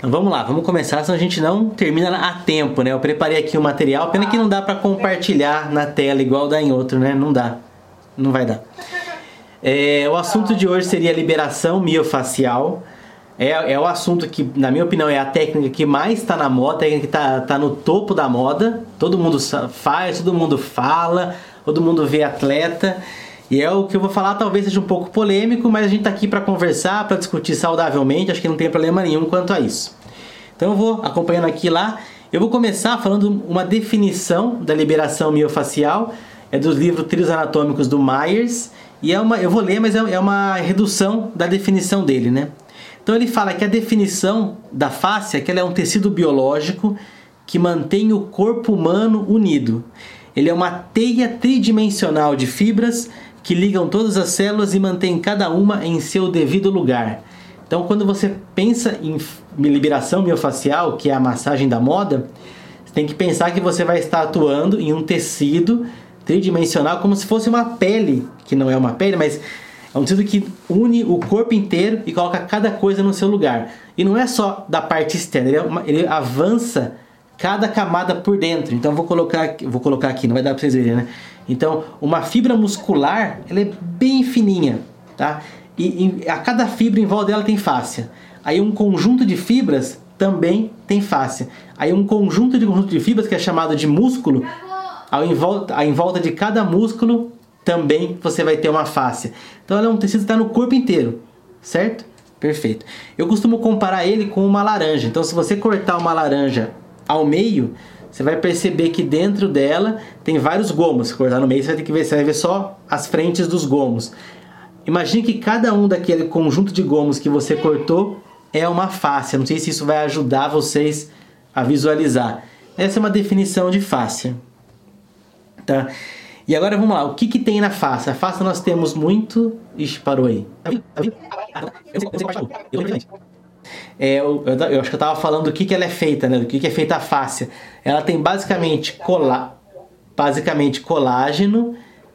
Então vamos lá, vamos começar, senão a gente não termina a tempo, né? Eu preparei aqui o material, pena que não dá para compartilhar na tela igual dá em outro, né? Não dá, não vai dar. É, o assunto de hoje seria liberação miofacial. É, é o assunto que, na minha opinião, é a técnica que mais está na moda, a técnica que está tá no topo da moda. Todo mundo faz, todo mundo fala, todo mundo vê atleta. E é o que eu vou falar, talvez seja um pouco polêmico, mas a gente está aqui para conversar, para discutir saudavelmente, acho que não tem problema nenhum quanto a isso. Então eu vou acompanhando aqui lá. Eu vou começar falando uma definição da liberação miofacial, é dos livros Trilhos Anatômicos do Myers, e é uma, eu vou ler, mas é, é uma redução da definição dele, né? Então ele fala que a definição da face é que ela é um tecido biológico que mantém o corpo humano unido. Ele é uma teia tridimensional de fibras que ligam todas as células e mantêm cada uma em seu devido lugar. Então, quando você pensa em liberação miofacial, que é a massagem da moda, você tem que pensar que você vai estar atuando em um tecido tridimensional como se fosse uma pele, que não é uma pele, mas é um tecido que une o corpo inteiro e coloca cada coisa no seu lugar. E não é só da parte externa, ele, é uma, ele avança cada camada por dentro. Então vou colocar, vou colocar aqui, não vai dar para vocês verem, né? Então, uma fibra muscular, ela é bem fininha, tá? E, e a cada fibra em volta dela tem fáscia. Aí um conjunto de fibras também tem fáscia. Aí um conjunto de conjunto de fibras que é chamado de músculo, ao em volta, em volta de cada músculo também você vai ter uma fáscia. Então ela é um tecido que está no corpo inteiro, certo? Perfeito. Eu costumo comparar ele com uma laranja. Então se você cortar uma laranja ao meio, você vai perceber que dentro dela tem vários gomos. Se cortar no meio, você vai ter que ver, você vai ver só as frentes dos gomos. Imagine que cada um daquele conjunto de gomos que você cortou é uma face. Não sei se isso vai ajudar vocês a visualizar. Essa é uma definição de face. Tá? E agora vamos lá, o que, que tem na face? A face nós temos muito. Ixi, parou aí. É, eu, eu, eu, acho que eu estava falando do que, que ela é feita, né? Do que, que é feita a face. Ela tem basicamente, cola, basicamente colágeno,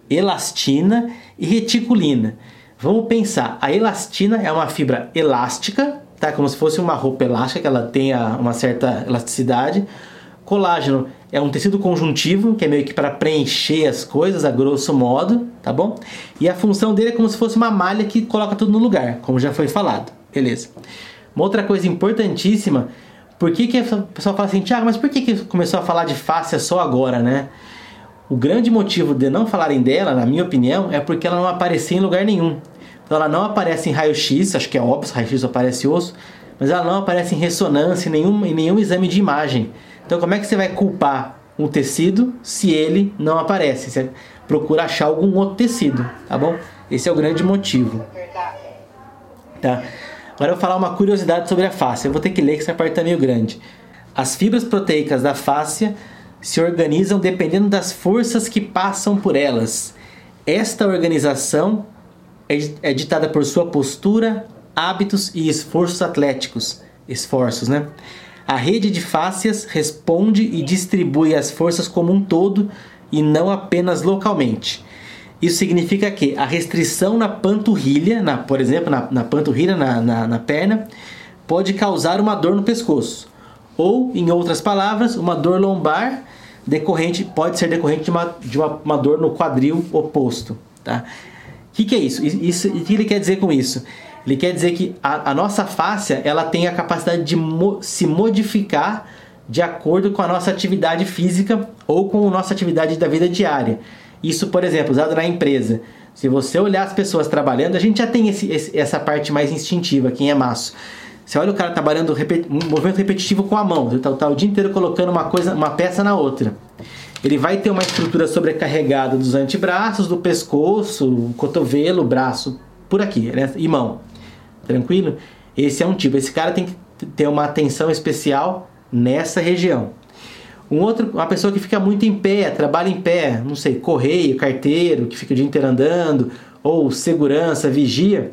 elastina e reticulina. Vamos pensar, a elastina é uma fibra elástica, tá? Como se fosse uma roupa elástica, que ela tenha uma certa elasticidade. Colágeno é um tecido conjuntivo, que é meio que para preencher as coisas, a grosso modo, tá bom? E a função dele é como se fosse uma malha que coloca tudo no lugar, como já foi falado. Beleza. Uma outra coisa importantíssima, por que, que a pessoa fala assim, Tiago, mas por que, que começou a falar de fáscia só agora, né? O grande motivo de não falarem dela, na minha opinião, é porque ela não aparecia em lugar nenhum. Então ela não aparece em raio-x, acho que é óbvio, raio-x aparece osso, mas ela não aparece em ressonância, em nenhum, em nenhum exame de imagem. Então como é que você vai culpar um tecido se ele não aparece? Você procura achar algum outro tecido, tá bom? Esse é o grande motivo. Tá? Agora eu vou falar uma curiosidade sobre a face. Eu vou ter que ler que essa parte está meio grande. As fibras proteicas da face se organizam dependendo das forças que passam por elas. Esta organização é, é ditada por sua postura, hábitos e esforços atléticos. Esforços, né? A rede de fáscias responde e distribui as forças como um todo e não apenas localmente. Isso significa que a restrição na panturrilha, na, por exemplo, na, na panturrilha, na, na, na perna, pode causar uma dor no pescoço. Ou, em outras palavras, uma dor lombar decorrente pode ser decorrente de uma, de uma, uma dor no quadril oposto. Tá? O que, que é isso? isso? O que ele quer dizer com isso? Ele quer dizer que a, a nossa face ela tem a capacidade de mo se modificar de acordo com a nossa atividade física ou com a nossa atividade da vida diária. Isso, por exemplo, usado na empresa. Se você olhar as pessoas trabalhando, a gente já tem esse, esse, essa parte mais instintiva, quem é maço. Você olha o cara trabalhando um movimento repetitivo com a mão, ele está tá o dia inteiro colocando uma coisa, uma peça na outra. Ele vai ter uma estrutura sobrecarregada dos antebraços, do pescoço, cotovelo, braço, por aqui, né? e mão. Tranquilo? Esse é um tipo. Esse cara tem que ter uma atenção especial nessa região. Um outro, uma pessoa que fica muito em pé, trabalha em pé, não sei, correio, carteiro, que fica o dia inteiro andando, ou segurança, vigia,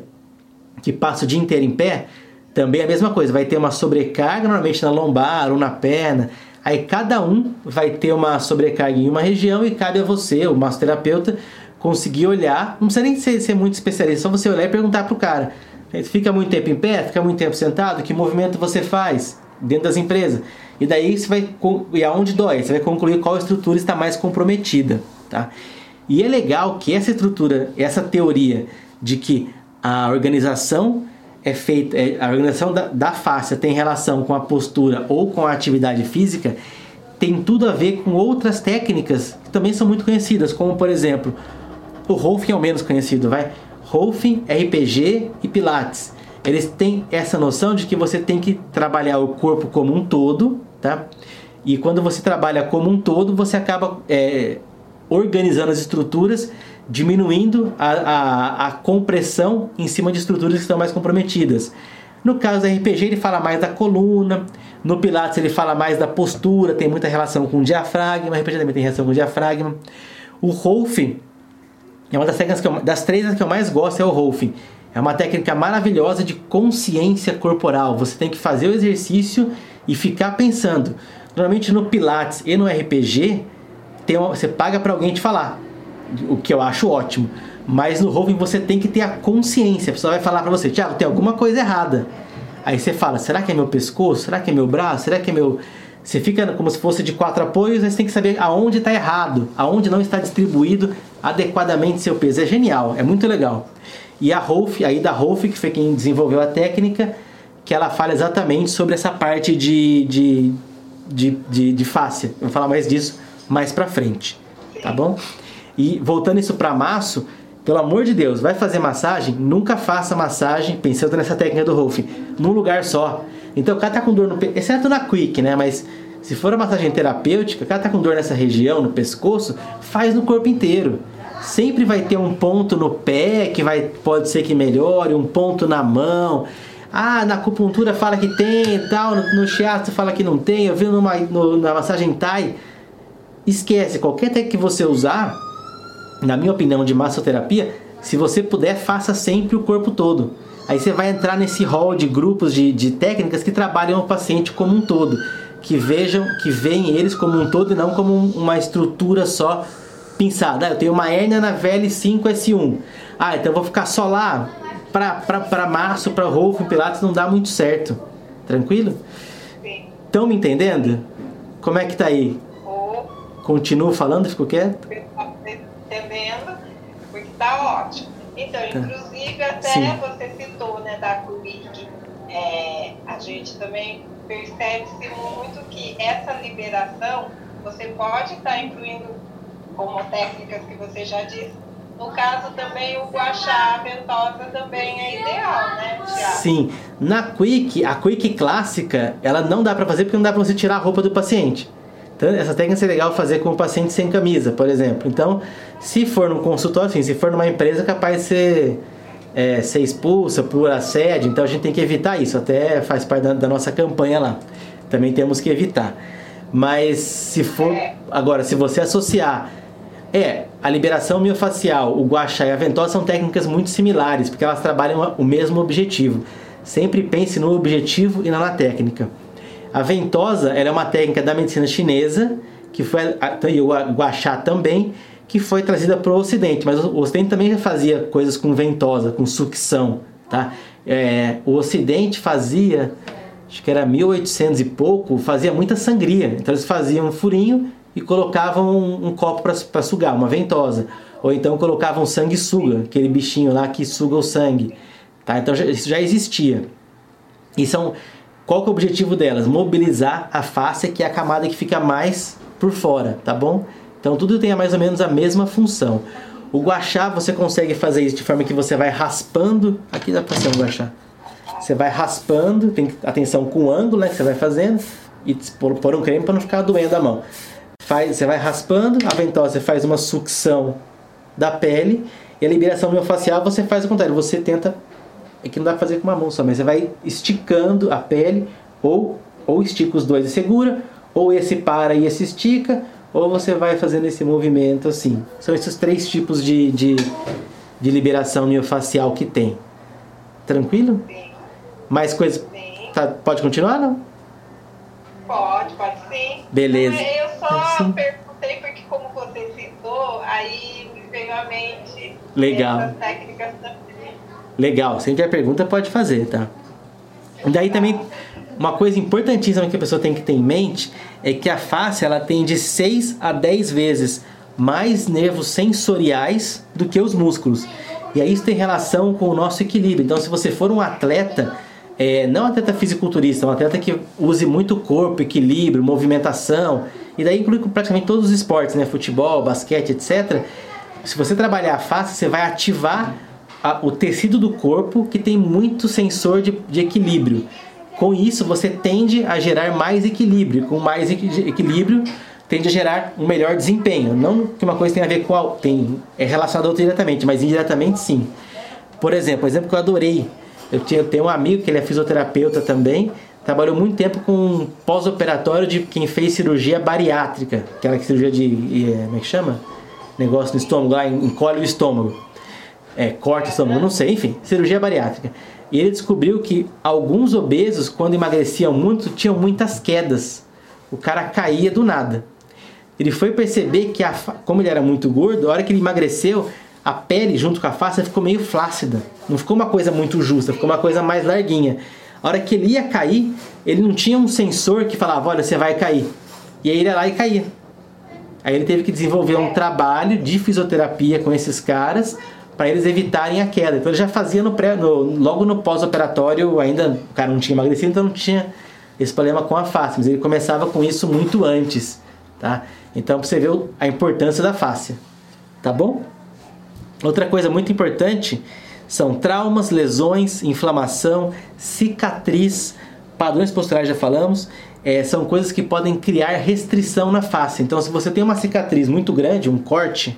que passa o dia inteiro em pé, também é a mesma coisa, vai ter uma sobrecarga normalmente na lombar ou na perna. Aí cada um vai ter uma sobrecarga em uma região e cabe a você, o massoterapeuta, conseguir olhar. Não precisa nem ser, ser muito especialista, só você olhar e perguntar pro cara. Fica muito tempo em pé? Fica muito tempo sentado? Que movimento você faz? Dentro das empresas. E daí você vai e aonde dói, você vai concluir qual estrutura está mais comprometida, tá? E é legal que essa estrutura, essa teoria de que a organização é feita, é, a organização da, da face tem relação com a postura ou com a atividade física, tem tudo a ver com outras técnicas que também são muito conhecidas, como por exemplo, o Rolfing é o menos conhecido, vai? Rolfing, RPG e Pilates. Eles têm essa noção de que você tem que trabalhar o corpo como um todo, tá? E quando você trabalha como um todo, você acaba é, organizando as estruturas, diminuindo a, a, a compressão em cima de estruturas que estão mais comprometidas. No caso do RPG, ele fala mais da coluna. No Pilates, ele fala mais da postura, tem muita relação com o diafragma. O RPG também tem relação com o diafragma. O Rolfing é uma das técnicas que eu, das três que eu mais gosto é o Rolfing. É uma técnica maravilhosa de consciência corporal. Você tem que fazer o exercício e ficar pensando. Normalmente no Pilates e no RPG, uma, você paga para alguém te falar, o que eu acho ótimo. Mas no roving você tem que ter a consciência. A pessoa vai falar para você, Tiago, tem alguma coisa errada. Aí você fala, será que é meu pescoço? Será que é meu braço? Será que é meu. Você fica como se fosse de quatro apoios, mas você tem que saber aonde está errado, aonde não está distribuído adequadamente seu peso. É genial, é muito legal. E a Rolf, aí da Rolf, que foi quem desenvolveu a técnica, que ela fala exatamente sobre essa parte de, de, de, de, de fáscia. Eu vou falar mais disso mais pra frente, tá bom? E voltando isso para maço, pelo amor de Deus, vai fazer massagem? Nunca faça massagem pensando nessa técnica do Rolf, num lugar só. Então o cara tá com dor no pescoço, exceto na Quick, né? Mas se for uma massagem terapêutica, o cara tá com dor nessa região, no pescoço, faz no corpo inteiro. Sempre vai ter um ponto no pé que vai, pode ser que melhore, um ponto na mão. Ah, na acupuntura fala que tem e tal, no, no shiatsu fala que não tem. Eu vi numa, no, na massagem Thai, esquece, qualquer técnica que você usar, na minha opinião, de massoterapia, se você puder, faça sempre o corpo todo. Aí você vai entrar nesse hall de grupos de, de técnicas que trabalham o paciente como um todo, que vejam, que veem eles como um todo e não como uma estrutura só pensada. Ah, eu tenho uma hérnia na VL5S1. Ah, então eu vou ficar só lá para março, para Rolf, Pilates, não dá muito certo. Tranquilo? Estão me entendendo? Como é que tá aí? Continuo falando, ficou quieto? Entendendo, porque tá ótimo. Então, tá. inclusive, até Sim. você citou, né, da CUBIC, é, a gente também percebe-se muito que essa liberação você pode estar tá incluindo como técnicas que você já disse. No caso também o guachá, a ventosa também é ideal, né, Tiago? Sim. Na Quick, a Quick clássica, ela não dá para fazer porque não dá para você tirar a roupa do paciente. Então, essa técnica seria legal fazer com o paciente sem camisa, por exemplo. Então, se for no consultório, assim, se for numa empresa, é capaz de ser, é, ser expulsa por assédio, então a gente tem que evitar isso, até faz parte da, da nossa campanha lá. Também temos que evitar. Mas se for. Agora, se você associar. É, a liberação miofacial, o guaxá e a ventosa são técnicas muito similares, porque elas trabalham o mesmo objetivo. Sempre pense no objetivo e não na técnica. A ventosa é uma técnica da medicina chinesa, que foi, e o guachá também, que foi trazida para o Ocidente. Mas o Ocidente também já fazia coisas com ventosa, com sucção. Tá? É, o Ocidente fazia, acho que era 1800 e pouco, fazia muita sangria. Então eles faziam um furinho e colocavam um, um copo para sugar, uma ventosa. Ou então colocavam sanguessuga, aquele bichinho lá que suga o sangue. Tá? Então já, isso já existia. E são qual que é o objetivo delas? Mobilizar a face, que é a camada que fica mais por fora, tá bom? Então tudo tem mais ou menos a mesma função. O guachá você consegue fazer isso de forma que você vai raspando. Aqui dá para ser um guachá. Você vai raspando, tem atenção com o ângulo né, que você vai fazendo e pôr um creme para não ficar doendo a mão. Faz, você vai raspando, a ventosa você faz uma sucção da pele e a liberação miofascial você faz o contrário, você tenta é que não dá pra fazer com uma mão só, mas você vai esticando a pele, ou, ou estica os dois e segura, ou esse para e esse estica, ou você vai fazendo esse movimento assim. São esses três tipos de, de, de liberação miofacial que tem. Tranquilo? Mais coisas? Tá, pode continuar, não? Pode, pode sim. Beleza. Eu só sim. perguntei porque como você citou, aí me veio à mente Legal. essas técnicas também. Legal, se tiver pergunta pode fazer, tá? Daí também uma coisa importantíssima que a pessoa tem que ter em mente é que a face ela tem de 6 a 10 vezes mais nervos sensoriais do que os músculos. E aí isso tem relação com o nosso equilíbrio. Então, se você for um atleta, é, não atleta fisiculturista, um atleta que use muito corpo, equilíbrio, movimentação, e daí inclui praticamente todos os esportes, né? Futebol, basquete, etc. Se você trabalhar a face, você vai ativar a, o tecido do corpo que tem muito sensor de, de equilíbrio. Com isso, você tende a gerar mais equilíbrio. Com mais equilíbrio, tende a gerar um melhor desempenho. Não que uma coisa tenha a ver com a, tem é relacionado diretamente, mas indiretamente sim. Por exemplo, um exemplo que eu adorei. Eu, tenho um amigo que ele é fisioterapeuta também, trabalhou muito tempo com pós-operatório de quem fez cirurgia bariátrica, aquela cirurgia de é, como é que chama? Negócio no estômago lá, encolhe o estômago. É, corta o estômago, não sei, enfim, cirurgia bariátrica. E ele descobriu que alguns obesos, quando emagreciam muito, tinham muitas quedas. O cara caía do nada. Ele foi perceber que, a, como ele era muito gordo, a hora que ele emagreceu, a pele junto com a face ficou meio flácida. Não ficou uma coisa muito justa, ficou uma coisa mais larguinha. A hora que ele ia cair, ele não tinha um sensor que falava: olha, você vai cair. E aí ele ia lá e caía. Aí ele teve que desenvolver um trabalho de fisioterapia com esses caras para eles evitarem a queda. Então ele já fazia no pré, no, logo no pós-operatório, ainda o cara não tinha emagrecido, então não tinha esse problema com a face, mas ele começava com isso muito antes, tá? Então você vê a importância da face, tá bom? Outra coisa muito importante são traumas, lesões, inflamação, cicatriz, padrões posturais já falamos, é, são coisas que podem criar restrição na face. Então se você tem uma cicatriz muito grande, um corte,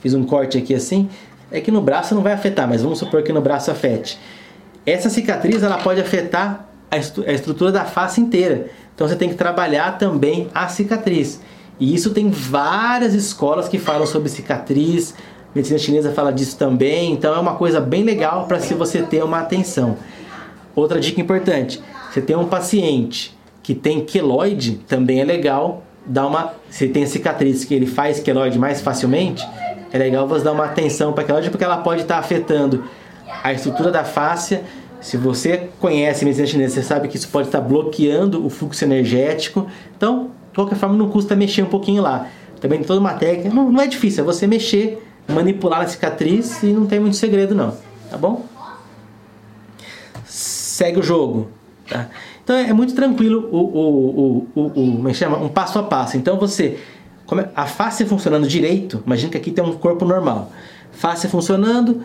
fiz um corte aqui assim, é que no braço não vai afetar, mas vamos supor que no braço afete. Essa cicatriz ela pode afetar a, estru a estrutura da face inteira. Então você tem que trabalhar também a cicatriz. E isso tem várias escolas que falam sobre cicatriz. Medicina chinesa fala disso também. Então é uma coisa bem legal para se você ter uma atenção. Outra dica importante: você tem um paciente que tem queloide, também é legal dar uma. Se tem cicatriz que ele faz queloide mais facilmente, é legal você dar uma atenção para aquela porque ela pode estar tá afetando a estrutura da face. Se você conhece medicina chinesa, você sabe que isso pode estar tá bloqueando o fluxo energético. Então, de qualquer forma, não custa mexer um pouquinho lá. Também tem toda uma técnica. Não, não é difícil, é você mexer, manipular a cicatriz e não tem muito segredo, não. Tá bom? Segue o jogo. Tá? Então é muito tranquilo o, o, o, o, o, como é chama? um passo a passo. Então você é, a face funcionando direito, imagina que aqui tem um corpo normal. Face funcionando,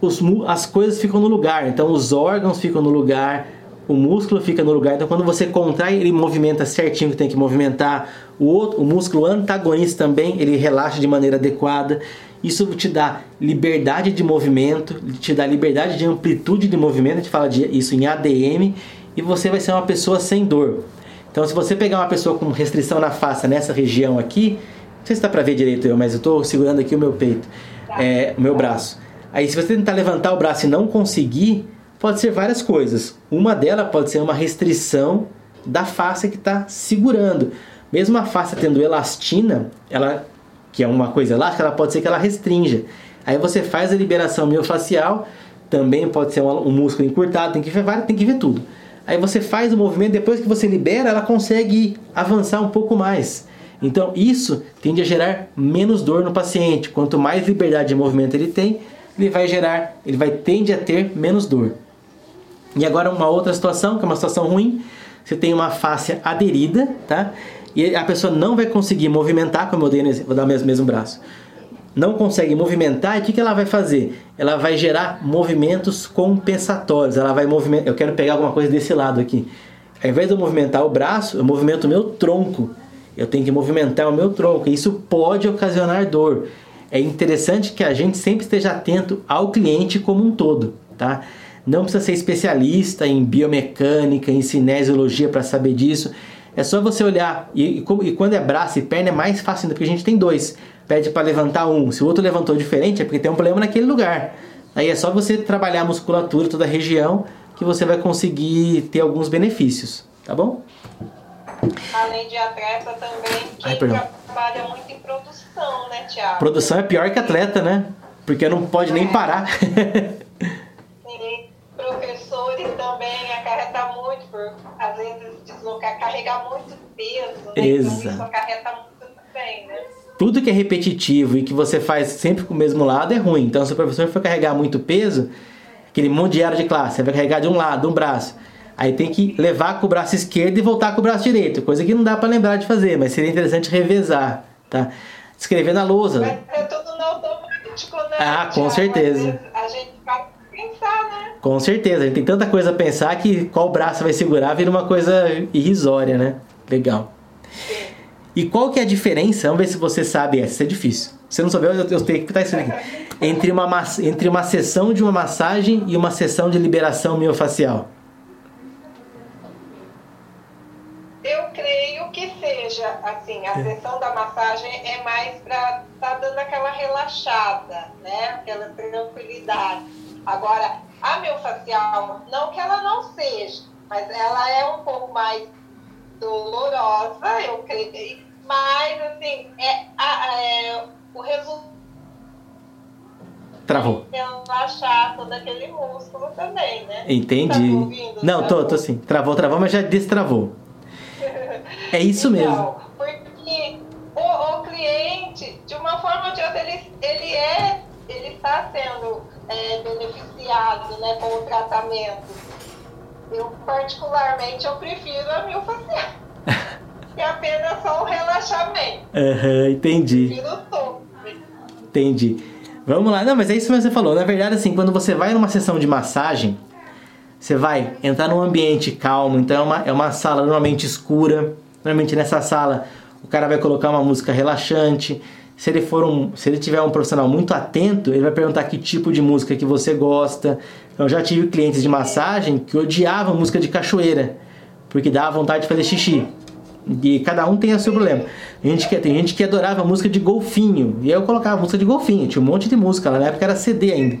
os, as coisas ficam no lugar, então os órgãos ficam no lugar, o músculo fica no lugar. Então quando você contrai, ele movimenta certinho que tem que movimentar. O outro, o músculo antagonista também, ele relaxa de maneira adequada. Isso te dá liberdade de movimento, te dá liberdade de amplitude de movimento, a gente fala de, isso em ADM, e você vai ser uma pessoa sem dor. Então, se você pegar uma pessoa com restrição na face nessa região aqui, não sei se dá pra ver direito eu, mas eu estou segurando aqui o meu peito, é, o meu braço. Aí, se você tentar levantar o braço e não conseguir, pode ser várias coisas. Uma delas pode ser uma restrição da face que está segurando. Mesmo a face tendo elastina, ela, que é uma coisa elástica, ela pode ser que ela restrinja. Aí você faz a liberação miofascial, também pode ser um, um músculo encurtado, tem que ver, tem que ver tudo. Aí você faz o movimento, depois que você libera, ela consegue avançar um pouco mais. Então isso tende a gerar menos dor no paciente. Quanto mais liberdade de movimento ele tem, ele vai gerar, ele vai tende a ter menos dor. E agora uma outra situação, que é uma situação ruim, você tem uma face aderida, tá? E a pessoa não vai conseguir movimentar, como eu dei, vou dar o mesmo, mesmo braço não consegue movimentar, e o que, que ela vai fazer? Ela vai gerar movimentos compensatórios. Ela vai movimentar. Eu quero pegar alguma coisa desse lado aqui. Ao invés de eu movimentar o braço, eu movimento o meu tronco. Eu tenho que movimentar o meu tronco. Isso pode ocasionar dor. É interessante que a gente sempre esteja atento ao cliente como um todo, tá? Não precisa ser especialista em biomecânica, em cinesiologia para saber disso. É só você olhar. E, e, quando é braço e perna é mais fácil ainda, porque a gente tem dois pede para levantar um. Se o outro levantou diferente, é porque tem um problema naquele lugar. Aí é só você trabalhar a musculatura, toda a região, que você vai conseguir ter alguns benefícios, tá bom? Além de atleta também, quem Ai, trabalha muito em produção, né, Tiago? Produção é pior que atleta, né? Porque não pode é. nem parar. Professores também acarreta muito, por, às vezes carregar muito peso, né? Exato. Então acarreta muito também, né? Tudo que é repetitivo e que você faz sempre com o mesmo lado é ruim. Então, se o professor for carregar muito peso, aquele monte de área de classe, você vai carregar de um lado, um braço. Aí tem que levar com o braço esquerdo e voltar com o braço direito, coisa que não dá para lembrar de fazer, mas seria interessante revezar, tá? Escrever na lousa. Mas é tudo no automático, né? Ah, com certeza. A gente? Com certeza, a gente tem tanta coisa a pensar que qual braço vai segurar vira uma coisa irrisória, né? Legal. E qual que é a diferença? Vamos ver se você sabe essa, isso é difícil. Se não souber, eu, tenho que estar isso aqui. Entre uma, entre uma sessão de uma massagem e uma sessão de liberação miofacial. Eu creio que seja, assim, a é. sessão da massagem é mais para estar tá dando aquela relaxada, né? Aquela tranquilidade. Agora, a miofacial, não que ela não seja, mas ela é um pouco mais dolorosa, eu creio, mas assim, é, a, é o resultado. Travou. Relaxar todo aquele músculo também, né? Entendi. Tá ouvindo, não, tô, tô sim. Travou, travou, mas já destravou. É isso então, mesmo. Porque o, o, cliente, de uma forma ou de outra, ele, ele é, ele está sendo é, beneficiado né, com o tratamento. Eu, particularmente, eu prefiro a miofacial. que é apenas só um relaxamento. Uhum, entendi. Prefiro todo. Entendi. Vamos lá. Não, mas é isso que você falou. Na verdade, assim, quando você vai numa sessão de massagem, você vai entrar num ambiente calmo, então é uma, é uma sala normalmente escura. Normalmente nessa sala o cara vai colocar uma música relaxante. Se ele for um, se ele tiver um profissional muito atento, ele vai perguntar que tipo de música que você gosta. Eu já tive clientes de massagem que odiavam música de cachoeira, porque dava vontade de fazer xixi. E cada um tem o seu problema. A gente que, tem gente que adorava música de golfinho. E eu colocava música de golfinho. Tinha um monte de música. Lá na época era CD ainda.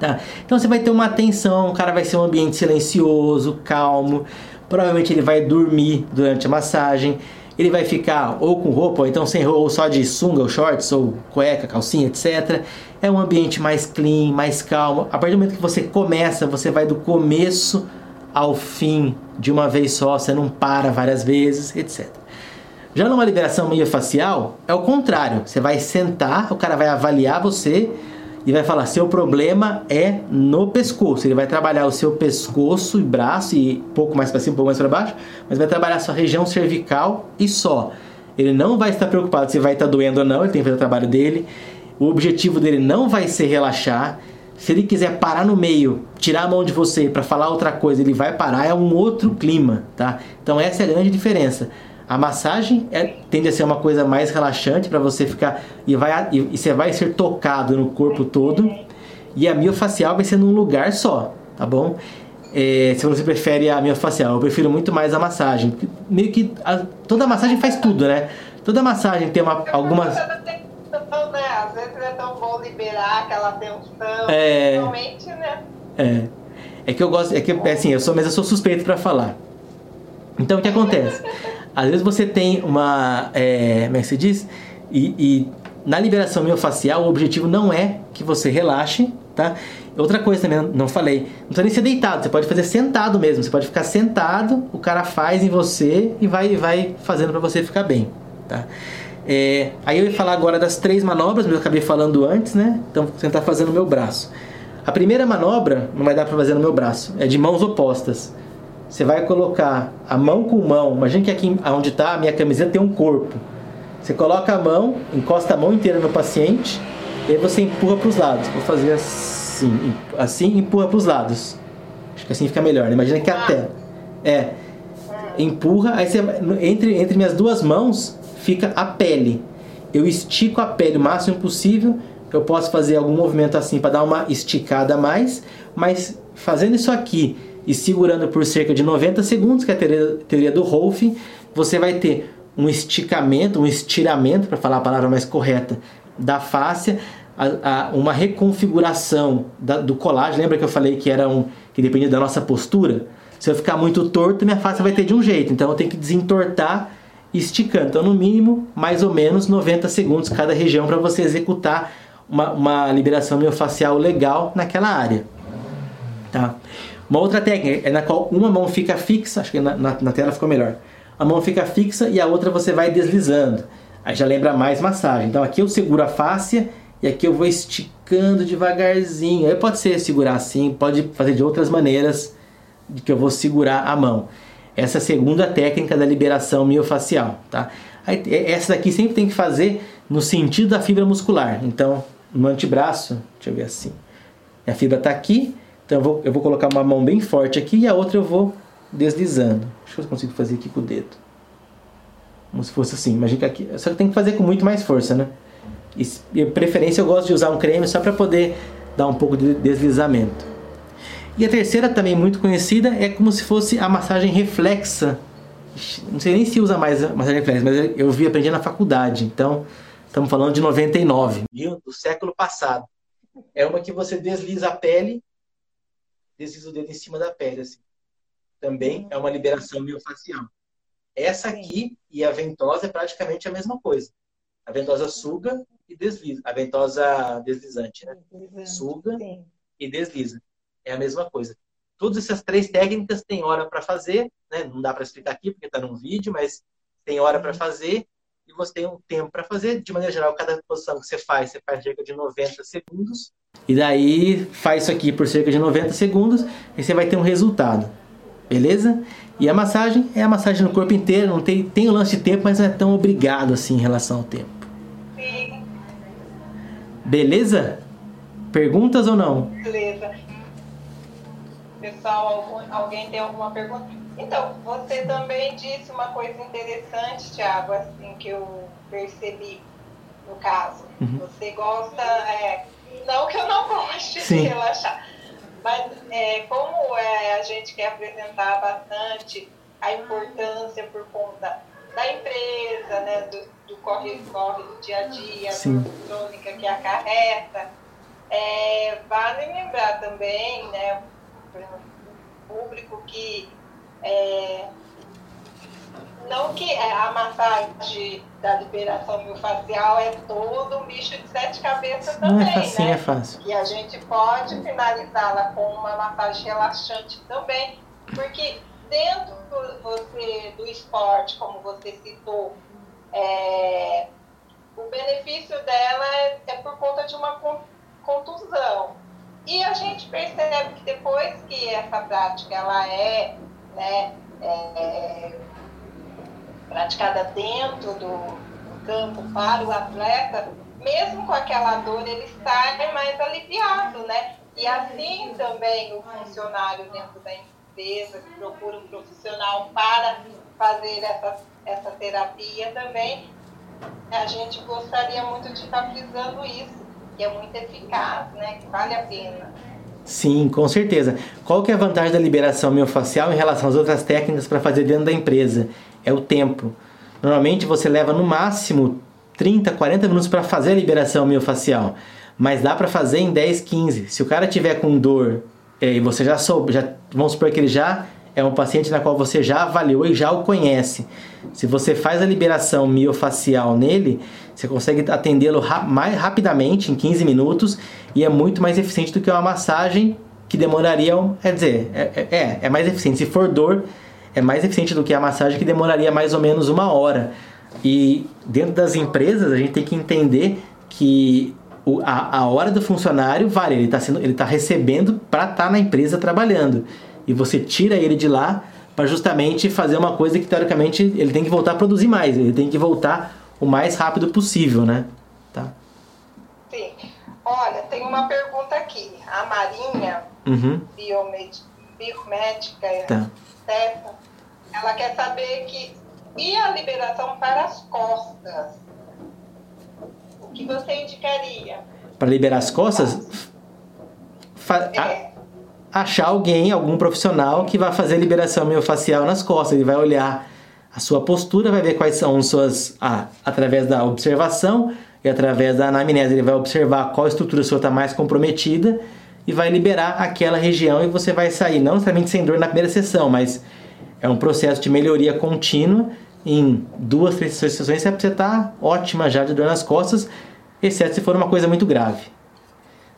Tá? Então você vai ter uma atenção, o cara vai ser um ambiente silencioso, calmo. Provavelmente ele vai dormir durante a massagem. Ele vai ficar ou com roupa, ou então sem roupa, ou só de sunga ou shorts, ou cueca, calcinha, etc. É um ambiente mais clean, mais calmo. A partir do momento que você começa, você vai do começo ao fim de uma vez só, você não para várias vezes, etc. Já numa liberação meio facial, é o contrário. Você vai sentar, o cara vai avaliar você e vai falar: seu problema é no pescoço. Ele vai trabalhar o seu pescoço e braço, e pouco mais para cima, um pouco mais para baixo, mas vai trabalhar a sua região cervical e só. Ele não vai estar preocupado se vai estar doendo ou não, ele tem que fazer o trabalho dele. O objetivo dele não vai ser relaxar. Se ele quiser parar no meio, tirar a mão de você para falar outra coisa, ele vai parar, é um outro clima, tá? Então essa é a grande diferença. A massagem é, tende a ser uma coisa mais relaxante para você ficar e vai e, e, você vai ser tocado no corpo todo e a miofacial vai ser num lugar só, tá bom? É, se você prefere a miofacial, eu prefiro muito mais a massagem. Meio que a, toda massagem faz tudo, né? Toda massagem tem uma, algumas né? Às vezes é tão bom liberar aquela tensão, é, né? É. É que eu gosto, é que assim, eu sou, mas eu sou suspeito para falar. Então o que acontece? Às vezes você tem uma. É, como é que se diz? E, e na liberação miofacial, o objetivo não é que você relaxe, tá? Outra coisa também, não falei, não precisa nem ser deitado, você pode fazer sentado mesmo, você pode ficar sentado, o cara faz em você e vai, vai fazendo para você ficar bem, tá? É, aí eu ia falar agora das três manobras, mas eu acabei falando antes, né? Então vou tentar fazer no meu braço. A primeira manobra, não vai dar para fazer no meu braço, é de mãos opostas. Você vai colocar a mão com mão. Imagina que aqui onde está a minha camiseta tem um corpo. Você coloca a mão, encosta a mão inteira no paciente e aí você empurra para os lados. Vou fazer assim, assim empurra para os lados. Acho que assim fica melhor. Né? Imagina que a tela é empurra, aí você entre entre minhas duas mãos fica a pele. Eu estico a pele o máximo possível. Eu posso fazer algum movimento assim para dar uma esticada a mais, mas fazendo isso aqui e segurando por cerca de 90 segundos, que é a teoria, teoria do Rolf, você vai ter um esticamento, um estiramento, para falar a palavra mais correta, da fáscia, a, a, uma reconfiguração da, do colágeno. Lembra que eu falei que era um que dependia da nossa postura? Se eu ficar muito torto, minha face vai ter de um jeito, então eu tenho que desentortar esticando. Então, no mínimo, mais ou menos 90 segundos cada região para você executar uma, uma liberação miofascial legal naquela área. Tá? Uma outra técnica é na qual uma mão fica fixa, acho que na, na, na tela ficou melhor. A mão fica fixa e a outra você vai deslizando. Aí já lembra mais massagem. Então aqui eu seguro a fáscia e aqui eu vou esticando devagarzinho. Aí pode ser segurar assim, pode fazer de outras maneiras de que eu vou segurar a mão. Essa é a segunda técnica da liberação miofacial, tá? Aí, essa daqui sempre tem que fazer no sentido da fibra muscular. Então, no antebraço, deixa eu ver assim. A fibra está aqui, então eu vou, eu vou colocar uma mão bem forte aqui e a outra eu vou deslizando. Ver se eu consigo fazer aqui com o dedo. Como se fosse assim. Imagina que aqui. Só que tem que fazer com muito mais força, né? E, de preferência eu gosto de usar um creme só para poder dar um pouco de deslizamento. E a terceira, também muito conhecida, é como se fosse a massagem reflexa. Não sei nem se usa mais a massagem reflexa, mas eu vi aprendi na faculdade. Então, estamos falando de 99, do século passado. É uma que você desliza a pele, desliza o dedo em cima da pele, assim. Também é uma liberação miofacial. Essa aqui e a ventosa é praticamente a mesma coisa. A ventosa suga e desliza. A ventosa deslizante, né? Suga Sim. e desliza. É a mesma coisa. Todas essas três técnicas têm hora para fazer, né? Não dá para explicar aqui porque está num vídeo, mas tem hora para fazer e você tem um tempo para fazer. De maneira geral, cada posição que você faz, você faz cerca de 90 segundos. E daí faz isso aqui por cerca de 90 segundos e você vai ter um resultado. Beleza? E a massagem é a massagem no corpo inteiro, não tem, tem o lance de tempo, mas não é tão obrigado assim em relação ao tempo. Sim. Beleza? Perguntas ou não? Beleza. Pessoal, alguém tem alguma pergunta? Então, você também disse uma coisa interessante, Thiago, assim, que eu percebi no caso. Uhum. Você gosta, é, não que eu não goste Sim. de relaxar, mas é, como é, a gente quer apresentar bastante a importância por conta da empresa, né, do corre-corre do, do, dia a dia, Sim. da crônica que acarreta, é, vale lembrar também, né, o público que é, não que é, a massagem da liberação miofascial é todo um bicho de sete cabeças também, Não é fácil, né? é fácil. E a gente pode finalizá-la com uma massagem relaxante também, porque dentro do, você, do esporte, como você citou, é, o benefício dela é, é por conta de uma contusão. E a gente percebe que depois que essa prática ela é, né, é praticada dentro do, do campo para o atleta, mesmo com aquela dor, ele sai mais aliviado, né? E assim também o funcionário dentro da empresa que procura um profissional para fazer essa, essa terapia também, a gente gostaria muito de estar frisando isso, que é muito eficaz, né? Que vale a pena. Sim, com certeza. Qual que é a vantagem da liberação miofascial em relação às outras técnicas para fazer dentro da empresa? É o tempo. Normalmente você leva no máximo 30, 40 minutos para fazer a liberação miofascial, mas dá para fazer em 10, 15. Se o cara tiver com dor é, e você já soube, já, vamos supor que ele já é um paciente na qual você já avaliou e já o conhece. Se você faz a liberação miofacial nele, você consegue atendê-lo ra mais rapidamente, em 15 minutos, e é muito mais eficiente do que uma massagem que demoraria, quer dizer, é, é, é, é mais eficiente. Se for dor, é mais eficiente do que a massagem que demoraria mais ou menos uma hora. E dentro das empresas a gente tem que entender que o, a, a hora do funcionário vale, ele está tá recebendo para estar tá na empresa trabalhando. E você tira ele de lá para justamente fazer uma coisa que teoricamente ele tem que voltar a produzir mais, ele tem que voltar o mais rápido possível, né? Tá. Sim. Olha, tem uma pergunta aqui. A Marinha, uhum. biomédica, tá. ela quer saber que e a liberação para as costas? O que você indicaria? Para liberar as costas? Fa é. Achar alguém, algum profissional que vai fazer liberação miofascial nas costas. Ele vai olhar a sua postura, vai ver quais são suas. Ah, através da observação e através da anamnese, ele vai observar qual estrutura sua está mais comprometida e vai liberar aquela região e você vai sair, não necessariamente sem dor na primeira sessão, mas é um processo de melhoria contínua. Em duas, três sessões você está ótima já de dor nas costas, exceto se for uma coisa muito grave.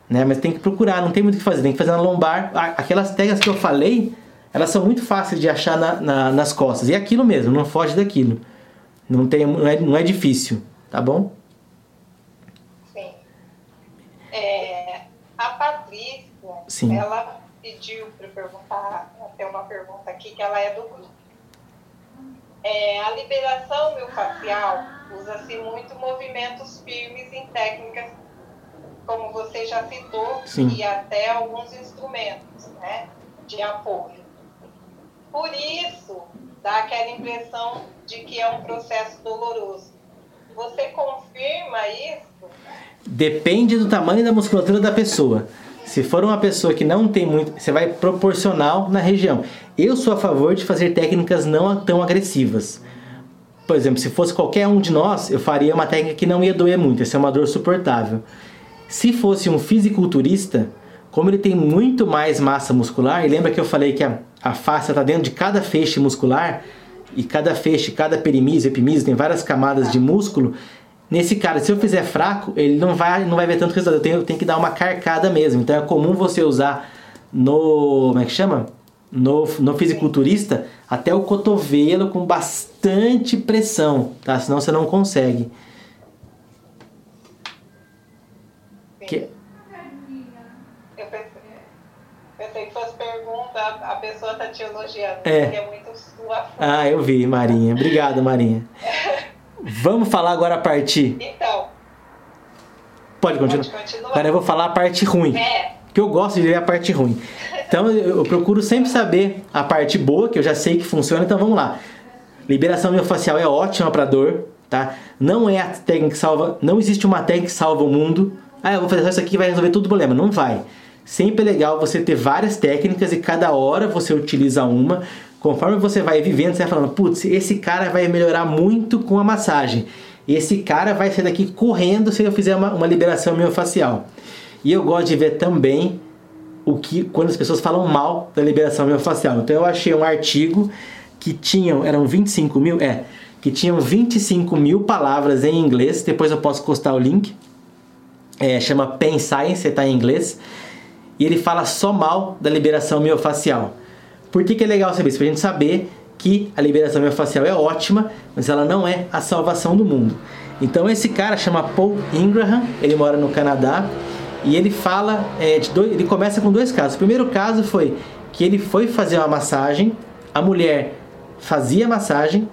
Né? Mas tem que procurar, não tem muito o que fazer, tem que fazer na lombar. Aquelas técnicas que eu falei, elas são muito fáceis de achar na, na, nas costas. E é aquilo mesmo, não foge daquilo. Não, tem, não, é, não é difícil, tá bom? Sim. É, a Patrícia, Sim. ela pediu para perguntar, tem uma pergunta aqui que ela é do grupo. É, a liberação miofascial usa-se muito movimentos firmes em técnicas, como você já citou, Sim. e até alguns instrumentos né, de apoio. Por isso, dá aquela impressão de que é um processo doloroso. Você confirma isso? Depende do tamanho da musculatura da pessoa. Se for uma pessoa que não tem muito, você vai proporcional na região. Eu sou a favor de fazer técnicas não tão agressivas. Por exemplo, se fosse qualquer um de nós, eu faria uma técnica que não ia doer muito, essa é uma dor suportável. Se fosse um fisiculturista, como ele tem muito mais massa muscular, e lembra que eu falei que a, a face está dentro de cada feixe muscular, e cada feixe, cada perimísio, epimísio, tem várias camadas de músculo, Nesse cara, se eu fizer fraco, ele não vai, não vai ver tanto resultado. Eu tenho, eu tenho que dar uma carcada mesmo. Então é comum você usar no. Como é que chama? No, no fisiculturista até o cotovelo com bastante pressão, tá? Senão você não consegue. Que... Eu pensei, pensei que fosse pergunta, a pessoa tá te elogiando, é. é muito sua. Ah, eu vi, Marinha. Obrigado, Marinha. Vamos falar agora a parte. Então. Pode continuar. Pode continuar. Agora eu vou falar a parte ruim. É. Que eu gosto de ler a parte ruim. Então eu procuro sempre saber a parte boa, que eu já sei que funciona, então vamos lá. Liberação miofascial é ótima para dor, tá? Não é a técnica que salva, não existe uma técnica que salva o mundo. Ah, eu vou fazer isso aqui e vai resolver todo o problema. Não vai. Sempre é legal você ter várias técnicas e cada hora você utiliza uma. Conforme você vai vivendo, você vai falando, putz, esse cara vai melhorar muito com a massagem. Esse cara vai sair daqui correndo se eu fizer uma, uma liberação miofascial. E eu gosto de ver também o que quando as pessoas falam mal da liberação miofascial. Então eu achei um artigo que tinham, eram 25 mil, é, que tinham 25 mil palavras em inglês. Depois eu posso postar o link. É, chama Pen Science, está em inglês. E ele fala só mal da liberação miofascial. Por que, que é legal saber isso? Para a gente saber que a liberação miofascial é ótima, mas ela não é a salvação do mundo. Então esse cara chama Paul Ingraham, ele mora no Canadá e ele fala, é, dois, ele começa com dois casos. O primeiro caso foi que ele foi fazer uma massagem, a mulher fazia massagem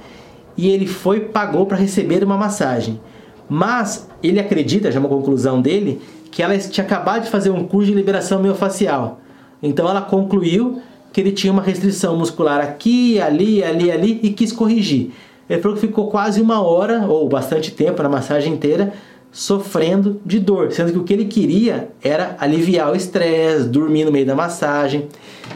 e ele foi pagou para receber uma massagem. Mas ele acredita, já é uma conclusão dele, que ela tinha acabado de fazer um curso de liberação miofascial. Então ela concluiu que ele tinha uma restrição muscular aqui, ali, ali, ali e quis corrigir. Ele falou que ficou quase uma hora, ou bastante tempo, na massagem inteira, sofrendo de dor, sendo que o que ele queria era aliviar o estresse, dormir no meio da massagem.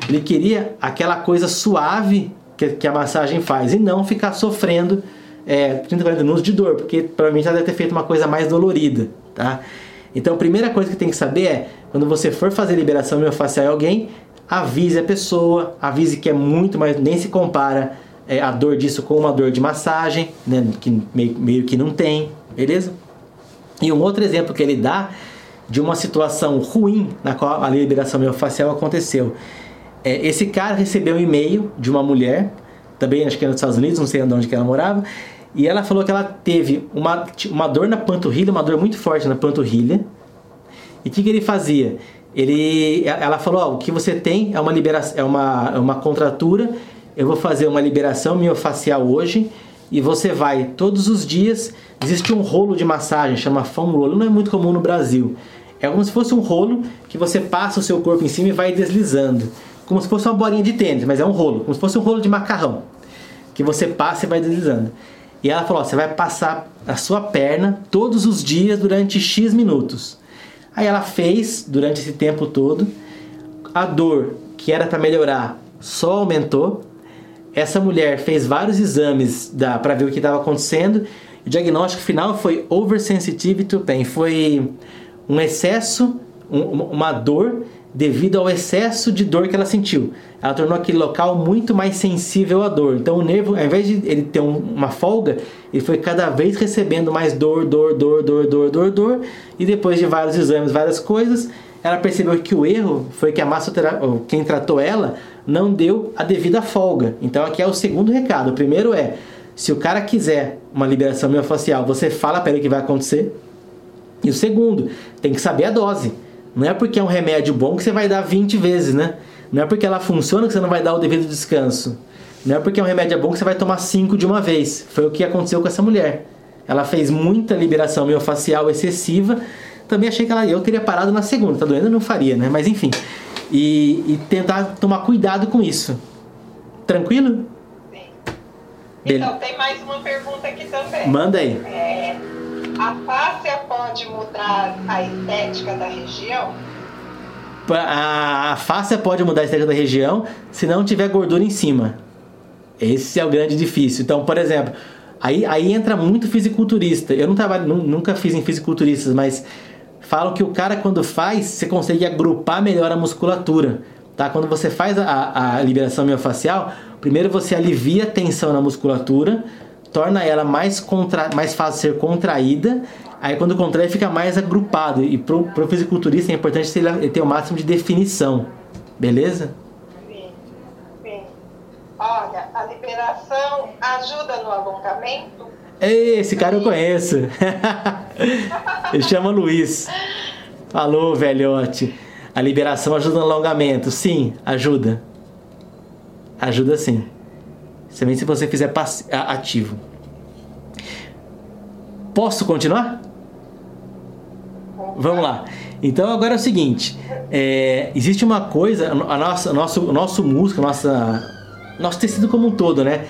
Ele queria aquela coisa suave que, que a massagem faz e não ficar sofrendo é, 30, 40 minutos de dor, porque provavelmente ela deve ter feito uma coisa mais dolorida, tá? Então, a primeira coisa que tem que saber é, quando você for fazer liberação miofascial em alguém, avise a pessoa, avise que é muito mais, nem se compara é, a dor disso com uma dor de massagem, né, que meio, meio que não tem, beleza? E um outro exemplo que ele dá de uma situação ruim na qual a liberação miofascial aconteceu. É, esse cara recebeu um e-mail de uma mulher, também acho que era nos Estados Unidos, não sei onde que ela morava, e ela falou que ela teve uma, uma dor na panturrilha, uma dor muito forte na panturrilha. E o que, que ele fazia? ele, ela falou, o que você tem é uma liberação, é uma, é uma contratura. Eu vou fazer uma liberação miofacial hoje e você vai todos os dias. Existe um rolo de massagem, chama foam roll, não é muito comum no Brasil. É como se fosse um rolo que você passa o seu corpo em cima e vai deslizando, como se fosse uma bolinha de tênis, mas é um rolo, como se fosse um rolo de macarrão que você passa e vai deslizando. E ela falou: ó, você vai passar a sua perna todos os dias durante X minutos. Aí ela fez durante esse tempo todo. A dor que era para melhorar só aumentou. Essa mulher fez vários exames para ver o que estava acontecendo. O diagnóstico final foi oversensitivity to pain. Foi um excesso, um, uma dor devido ao excesso de dor que ela sentiu. Ela tornou aquele local muito mais sensível à dor. Então o nervo, ao invés de ele ter um, uma folga, ele foi cada vez recebendo mais dor, dor, dor, dor, dor, dor, dor. E depois de vários exames, várias coisas, ela percebeu que o erro foi que a massoterapia, quem tratou ela, não deu a devida folga. Então aqui é o segundo recado. O primeiro é, se o cara quiser uma liberação miofascial, você fala para ele que vai acontecer. E o segundo, tem que saber a dose. Não é porque é um remédio bom que você vai dar 20 vezes, né? Não é porque ela funciona que você não vai dar o devido descanso. Não é porque é um remédio bom que você vai tomar 5 de uma vez. Foi o que aconteceu com essa mulher. Ela fez muita liberação miofascial excessiva. Também achei que ela, eu teria parado na segunda. Tá doendo? Eu não faria, né? Mas enfim. E, e tentar tomar cuidado com isso. Tranquilo? Sim. Então, tem mais uma pergunta aqui também. Manda aí. É, a fáscia pode mudar a estética da região? A, fáscia pode mudar a estética da região se não tiver gordura em cima. Esse é o grande difícil. Então, por exemplo, aí, aí entra muito fisiculturista. Eu não trabalho, nunca fiz em fisiculturistas, mas falo que o cara quando faz, você consegue agrupar melhor a musculatura. Tá? Quando você faz a, a liberação miofascial, primeiro você alivia a tensão na musculatura, torna ela mais, contra, mais fácil ser contraída. Aí quando contrai fica mais agrupado. E para o fisiculturista é importante ele ter o máximo de definição. Beleza? Sim, sim. Olha, a liberação ajuda no alongamento? Esse cara eu conheço. Ele chama Luiz. Falou, velhote. A liberação ajuda no alongamento. Sim, ajuda. Ajuda sim. Também se você fizer ativo. Posso continuar? Vamos lá. Então agora é o seguinte: é, existe uma coisa, a nossa, nosso, nosso músculo, nossa, nosso tecido como um todo, né?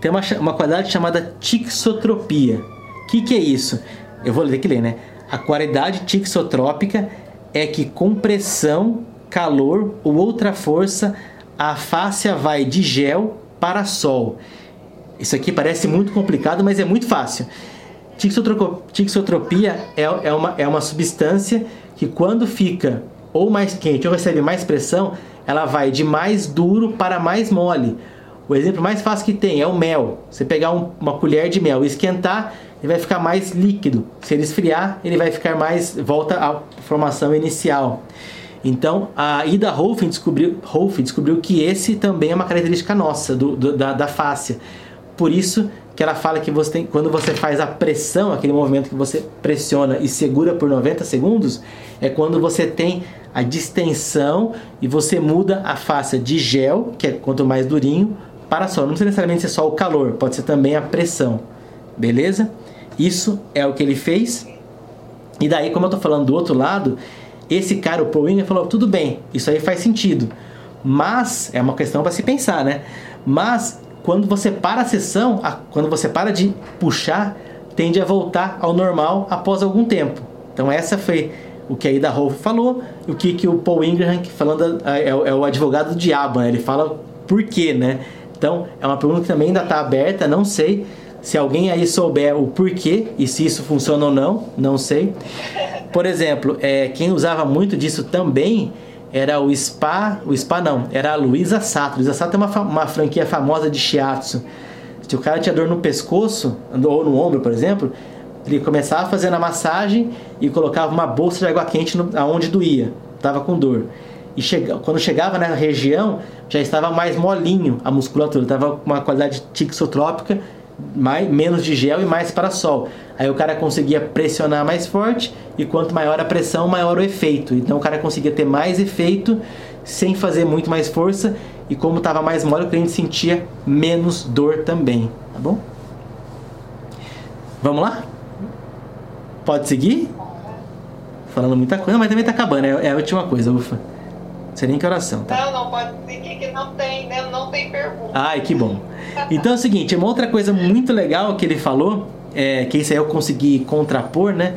Tem uma, uma qualidade chamada tixotropia. O que, que é isso? Eu vou ler que ler, né? A qualidade tixotrópica é que com pressão, calor ou outra força, a fáscia vai de gel para sol. Isso aqui parece muito complicado, mas é muito fácil. Tixotropia é, é, uma, é uma substância que quando fica ou mais quente ou recebe mais pressão, ela vai de mais duro para mais mole. O exemplo mais fácil que tem é o mel. Você pegar um, uma colher de mel e esquentar, ele vai ficar mais líquido. Se ele esfriar, ele vai ficar mais volta à formação inicial. Então, a Ida Rolf descobriu, descobriu que esse também é uma característica nossa, do, do, da, da fáscia. Por isso que ela fala que você tem, quando você faz a pressão, aquele movimento que você pressiona e segura por 90 segundos, é quando você tem a distensão e você muda a face de gel, que é quanto mais durinho, para sol. Não precisa necessariamente ser só o calor, pode ser também a pressão. Beleza? Isso é o que ele fez. E daí, como eu estou falando do outro lado, esse cara, o Paul Winger, falou: tudo bem, isso aí faz sentido. Mas, é uma questão para se pensar, né? Mas, quando você para a sessão, quando você para de puxar, tende a voltar ao normal após algum tempo. Então, essa foi o que a Ida Rolf falou, o que, que o Paul Ingram, falando, é, é, o advogado do diabo, né? ele fala por quê, né? Então, é uma pergunta que também ainda está aberta, não sei. Se alguém aí souber o porquê e se isso funciona ou não, não sei. Por exemplo, é, quem usava muito disso também era o Spa, o Spa não, era a Luísa Sato. Luísa Sato é uma, uma franquia famosa de shiatsu. Se o cara tinha dor no pescoço ou no ombro, por exemplo, ele começava fazendo a massagem e colocava uma bolsa de água quente no, aonde doía, tava com dor. E chega, quando chegava na região, já estava mais molinho a musculatura, estava com uma qualidade tixotrópica, mais, menos de gel e mais para sol. Aí o cara conseguia pressionar mais forte e quanto maior a pressão, maior o efeito. Então o cara conseguia ter mais efeito sem fazer muito mais força e como estava mais mole, o cliente sentia menos dor também, tá bom? Vamos lá? Pode seguir? Falando muita coisa, mas também está acabando, é, é a última coisa, ufa. Sei nem que oração, tá? Não, não pode seguir que não tem, né? não tem pergunta. Ai, que bom. Então é o seguinte, uma outra coisa muito legal que ele falou, é, que isso aí eu consegui contrapor, né?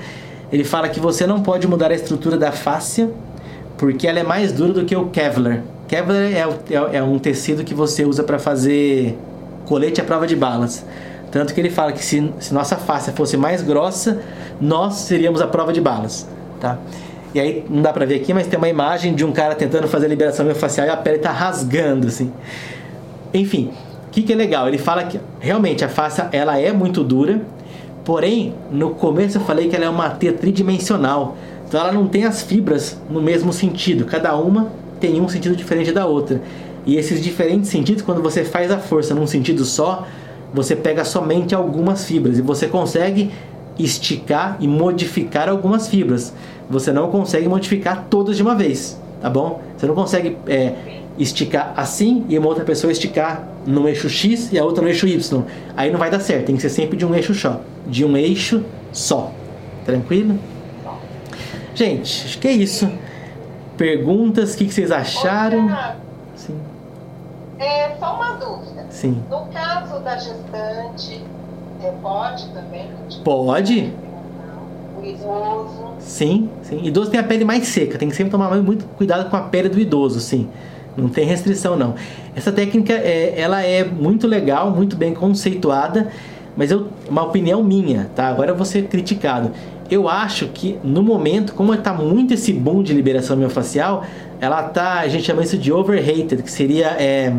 Ele fala que você não pode mudar a estrutura da fáscia porque ela é mais dura do que o Kevlar. Kevlar é, é, é um tecido que você usa para fazer colete à prova de balas. Tanto que ele fala que se, se nossa face fosse mais grossa, nós seríamos a prova de balas, tá? E aí não dá pra ver aqui, mas tem uma imagem de um cara tentando fazer a liberação miofascial e a pele tá rasgando, assim. Enfim, o que, que é legal? Ele fala que realmente a face ela é muito dura, porém no começo eu falei que ela é uma teia tridimensional. Então ela não tem as fibras no mesmo sentido, cada uma tem um sentido diferente da outra. E esses diferentes sentidos, quando você faz a força num sentido só, você pega somente algumas fibras e você consegue esticar e modificar algumas fibras. Você não consegue modificar todas de uma vez, tá bom? Você não consegue é, esticar assim e uma outra pessoa esticar no eixo X e a outra no eixo Y. Aí não vai dar certo, tem que ser sempre de um eixo só. De um eixo só. Tranquilo? Gente, acho que é isso. Perguntas, o que, que vocês acharam? Sim. É só uma dúvida. Sim. No caso da gestante, é, pode também? Pode. Idoso. Sim, sim. Idoso tem a pele mais seca, tem que sempre tomar muito cuidado com a pele do idoso, sim. Não tem restrição não. Essa técnica é, ela é muito legal, muito bem conceituada, mas eu, uma opinião minha, tá? Agora eu vou ser criticado. Eu acho que no momento, como está muito esse boom de liberação miofascial, ela tá, a gente chama isso de overrated, que seria é,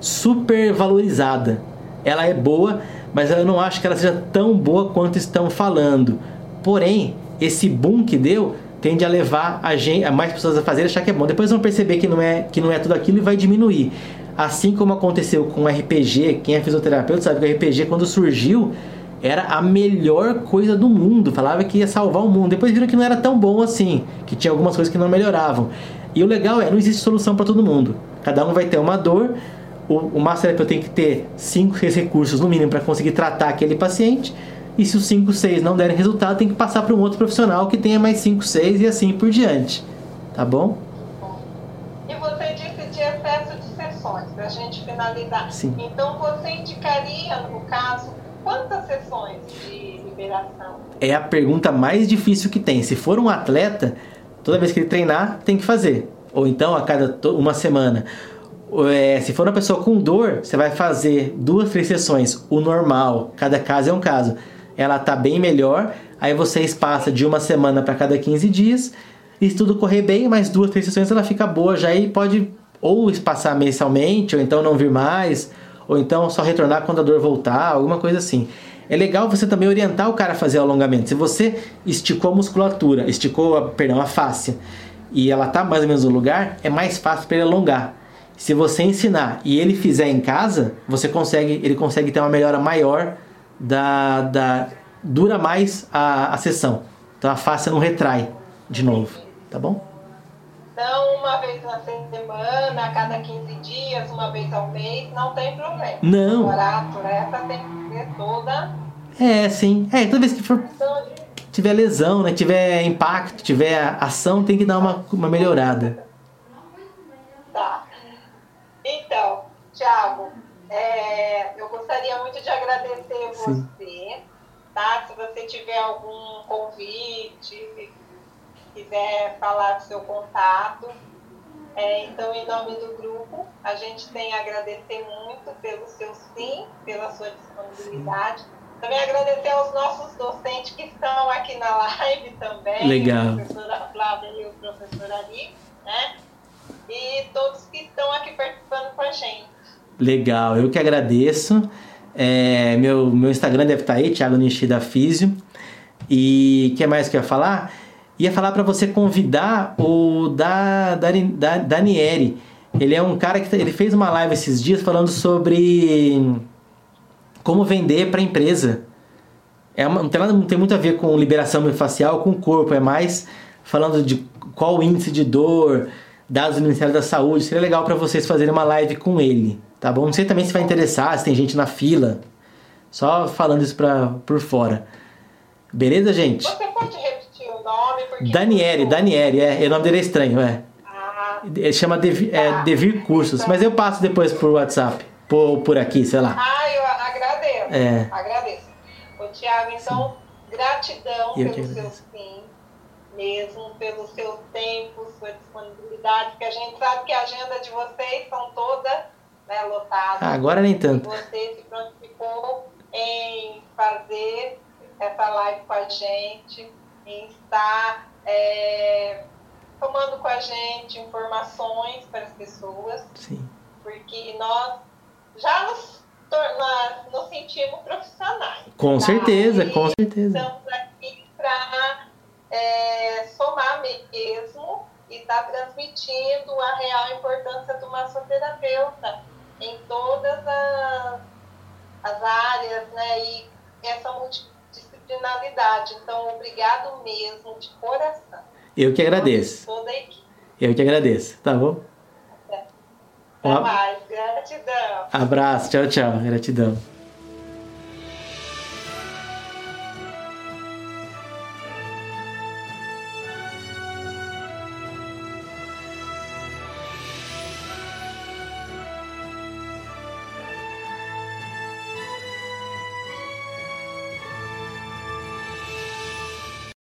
super valorizada. Ela é boa, mas eu não acho que ela seja tão boa quanto estão falando. Porém, esse boom que deu tende a levar a, gente, a mais pessoas a fazer achar que é bom. Depois vão perceber que não é que não é tudo aquilo e vai diminuir. Assim como aconteceu com o RPG, quem é fisioterapeuta sabe que o RPG quando surgiu era a melhor coisa do mundo, falava que ia salvar o mundo. Depois viram que não era tão bom assim, que tinha algumas coisas que não melhoravam. E o legal é, não existe solução para todo mundo. Cada um vai ter uma dor. O, o massoterapeuta tem que ter 5, 6 recursos no mínimo para conseguir tratar aquele paciente e se os 5, 6 não derem resultado, tem que passar para um outro profissional que tenha mais 5, 6 e assim por diante. Tá bom? E você disse de excesso de sessões, para a gente finalizar. Sim. Então você indicaria, no caso, quantas sessões de liberação? É a pergunta mais difícil que tem. Se for um atleta, toda vez que ele treinar, tem que fazer. Ou então a cada uma semana. É, se for uma pessoa com dor, você vai fazer duas, três sessões. O normal, cada caso é um caso ela tá bem melhor. Aí você espaça de uma semana para cada 15 dias. E se tudo correr bem, mais duas, três sessões ela fica boa já e pode ou espaçar mensalmente, ou então não vir mais, ou então só retornar quando a dor voltar, alguma coisa assim. É legal você também orientar o cara a fazer alongamento. Se você esticou a musculatura, esticou a, perdão, a face, e ela tá mais ou menos no lugar, é mais fácil para ele alongar. Se você ensinar e ele fizer em casa, você consegue, ele consegue ter uma melhora maior da, da dura mais a, a sessão. Então a face não retrai de novo, tá bom? Então, uma vez na semana, a cada 15 dias, uma vez ao mês, não tem problema. Não. Agora a atleta tem que ser toda. É, sim. É, toda vez que for tiver lesão, né, tiver impacto, tiver ação, tem que dar uma, uma melhorada. Tá. Então, Thiago, é, eu gostaria muito de agradecer Sim. você, tá? Se você tiver algum convite, quiser falar do seu contato. É, então, em nome do grupo, a gente tem a agradecer muito pelo seu sim, pela sua disponibilidade. Sim. Também agradecer aos nossos docentes que estão aqui na live também. Legal. A professora Flávia e o professor Ali, né? E todos que estão aqui participando com a gente. Legal, eu que agradeço. É, meu, meu Instagram deve estar aí, Thiago Nishida Físio. E o que mais que eu ia falar? Ia falar para você convidar o da, da, da. Ele é um cara que ele fez uma live esses dias falando sobre como vender para empresa. É uma, não, tem nada, não tem muito a ver com liberação facial com o corpo, é mais falando de qual o índice de dor, dados do Ministério da Saúde. Seria legal para vocês fazerem uma live com ele. Tá bom? Não sei também se vai interessar, se tem gente na fila. Só falando isso pra, por fora. Beleza, gente? Você pode repetir o nome? Daniele, Daniele, é, o nome dele é estranho, é. Ah, Ele chama Devir, é, ah, Devir Cursos, mas eu passo depois por WhatsApp, por, por aqui, sei lá. Ah, eu agradeço. É. Agradeço. Ô, Tiago, então, Sim. gratidão eu pelo seu sim, mesmo, pelo seu tempo, sua disponibilidade, porque a gente sabe que a agenda de vocês são todas né, lotado. Ah, agora nem tanto. Você se prontificou em fazer essa live com a gente, em estar é, tomando com a gente informações para as pessoas. Sim. Porque nós já nos, torna, nos sentimos profissionais. Com tá? certeza, e com certeza. Estamos aqui para é, somar mesmo e está transmitindo a real importância do massoterapeuta em todas as, as áreas, né? E essa multidisciplinaridade. Então, obrigado mesmo, de coração. Eu que agradeço. Toda a equipe. Eu que agradeço, tá bom? Até mais, gratidão. Abraço, tchau, tchau, gratidão.